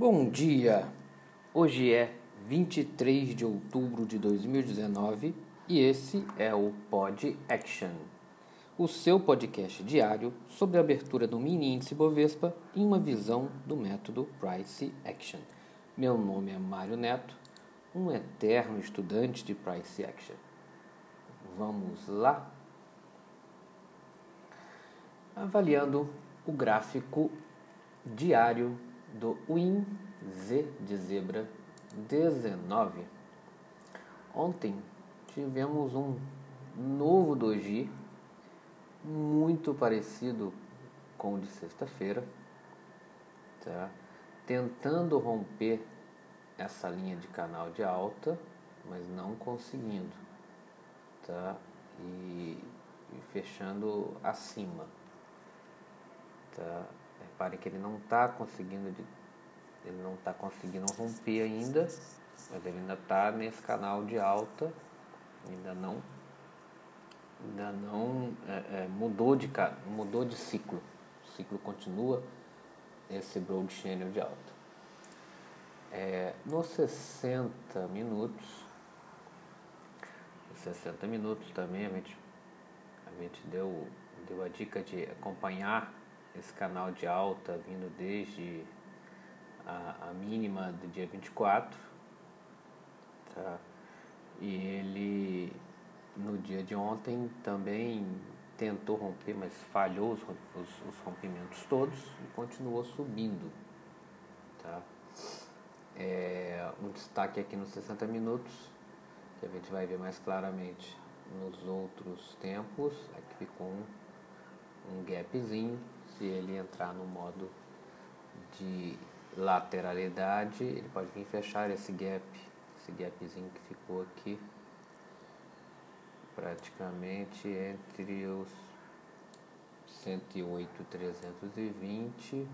Bom dia! Hoje é 23 de outubro de 2019 e esse é o Pod Action, o seu podcast diário sobre a abertura do mini índice Bovespa em uma visão do método Price Action. Meu nome é Mário Neto, um eterno estudante de Price Action. Vamos lá? Avaliando o gráfico diário do Win Z de zebra 19. Ontem tivemos um novo doji muito parecido com o de sexta-feira, tá? Tentando romper essa linha de canal de alta, mas não conseguindo, tá? E, e fechando acima, tá? Repare que ele não está conseguindo de, ele não está conseguindo romper ainda, mas ele ainda está nesse canal de alta, ainda não ainda não é, é, mudou de mudou de ciclo. O ciclo continua esse broad channel de alta. É, nos 60 minutos, 60 minutos também a gente, a gente deu, deu a dica de acompanhar esse canal de alta vindo desde a, a mínima do dia 24. Tá? E ele no dia de ontem também tentou romper, mas falhou os, os, os rompimentos todos e continuou subindo. Tá? É, um destaque aqui nos 60 minutos, que a gente vai ver mais claramente nos outros tempos, aqui ficou um, um gapzinho se ele entrar no modo de lateralidade, ele pode vir fechar esse gap, esse gapzinho que ficou aqui, praticamente entre os 108,320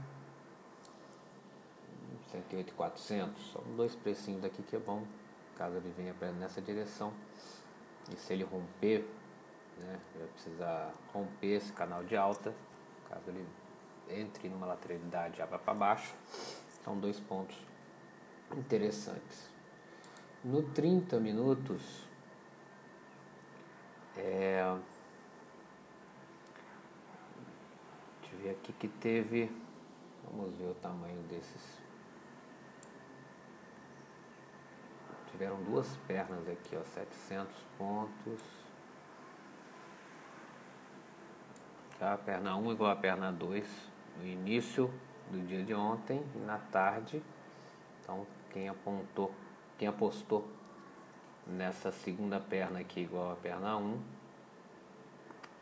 108,400. São dois precinhos daqui que é bom, caso ele venha nessa direção. E se ele romper, né, vai precisar romper esse canal de alta, caso ele entre numa lateralidade abra para baixo. São dois pontos interessantes. No 30 minutos, é, deixa eu ver aqui que teve, vamos ver o tamanho desses. Tiveram duas pernas aqui, ó, 700 pontos. Tá? A perna 1 igual a perna 2 no início do dia de ontem e na tarde. Então quem apontou, quem apostou nessa segunda perna aqui igual a perna 1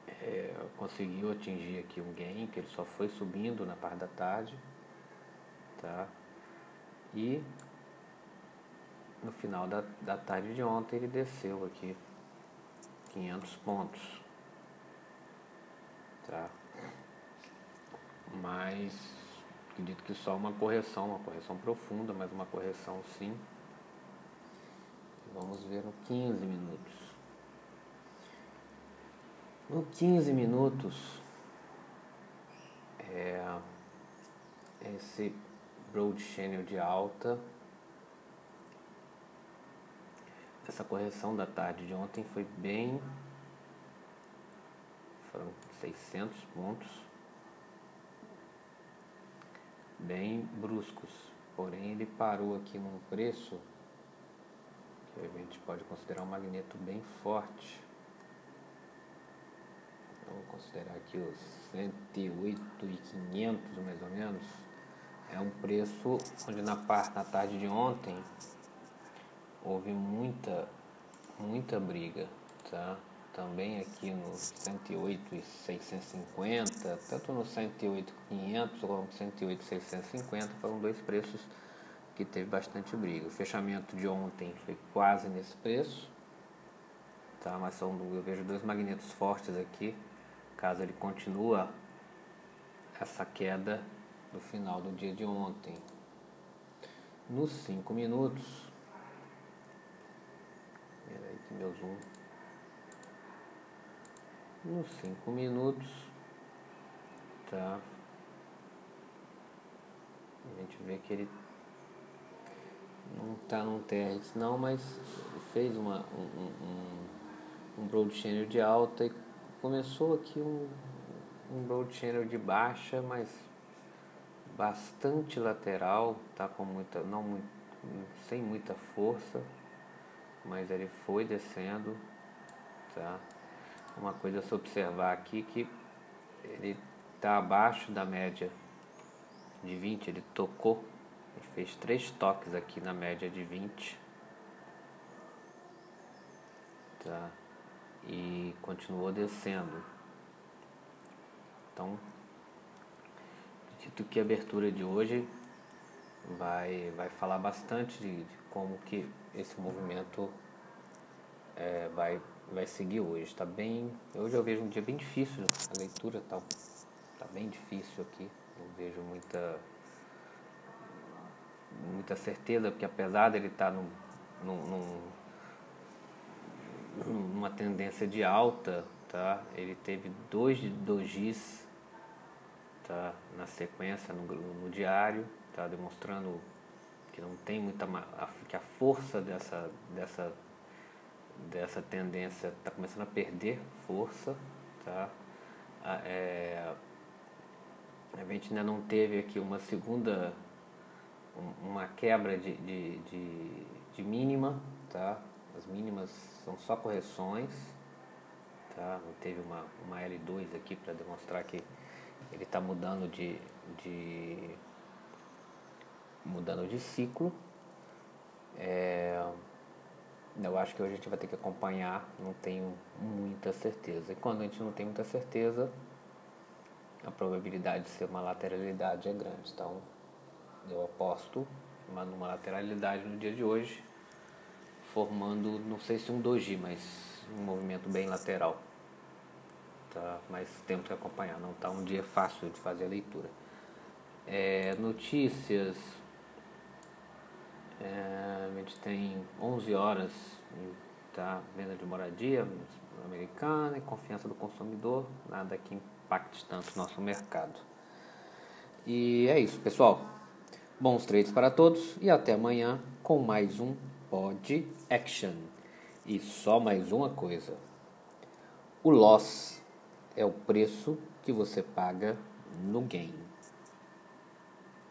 é, conseguiu atingir aqui um gain, que ele só foi subindo na parte da tarde. Tá? E no final da, da tarde de ontem ele desceu aqui 500 pontos tá? Mas acredito que só uma correção, uma correção profunda, mas uma correção sim. Vamos ver no 15 minutos. No 15 minutos, é, esse broad channel de alta, essa correção da tarde de ontem foi bem foram 600 pontos, bem bruscos. Porém, ele parou aqui num preço que a gente pode considerar um magneto bem forte. Vamos considerar aqui os 108,500 mais ou menos. É um preço onde na parte na tarde de ontem houve muita muita briga, tá? Também aqui no 108 e 650, tanto no 108 500 como no 108 650 foram dois preços que teve bastante briga. O fechamento de ontem foi quase nesse preço, tá? Mas são eu vejo dois magnetos fortes aqui, caso ele continua essa queda no final do dia de ontem. Nos 5 minutos, peraí que meu zoom nos 5 minutos, tá? A gente vê que ele não está num TRX não, mas fez uma, um, um, um broad channel de alta e começou aqui um, um broad channel de baixa, mas bastante lateral, tá com muita, não muito, sem muita força, mas ele foi descendo, tá? Uma coisa a se observar aqui que ele está abaixo da média de 20, ele tocou, ele fez três toques aqui na média de 20, tá? E continuou descendo. Então, acredito que a abertura de hoje vai, vai falar bastante de, de como que esse movimento é, vai, vai seguir hoje. Está bem. Hoje eu vejo um dia bem difícil a leitura tal. Tá bem difícil aqui. Não vejo muita muita certeza, porque apesar dele estar tá num, num, numa tendência de alta, tá? Ele teve dois dojis tá? na sequência no, no diário, tá? Demonstrando que não tem muita que a força dessa dessa dessa tendência está começando a perder força, tá? É, a gente ainda não teve aqui uma segunda uma quebra de, de, de, de mínima, tá? As mínimas são só correções, tá? Não teve uma, uma L2 aqui para demonstrar que ele está mudando de, de mudando de ciclo. É, eu acho que hoje a gente vai ter que acompanhar, não tenho muita certeza. E quando a gente não tem muita certeza, a probabilidade de ser uma lateralidade é grande. Então, eu aposto numa lateralidade no dia de hoje, formando, não sei se um doji, mas um movimento bem lateral. Tá? Mas temos que acompanhar, não está um dia fácil de fazer a leitura. É, notícias tem 11 horas tá, venda de moradia americana e confiança do consumidor, nada que impacte tanto o nosso mercado. E é isso, pessoal. Bons trades para todos e até amanhã com mais um Pod Action. E só mais uma coisa: o loss é o preço que você paga no game.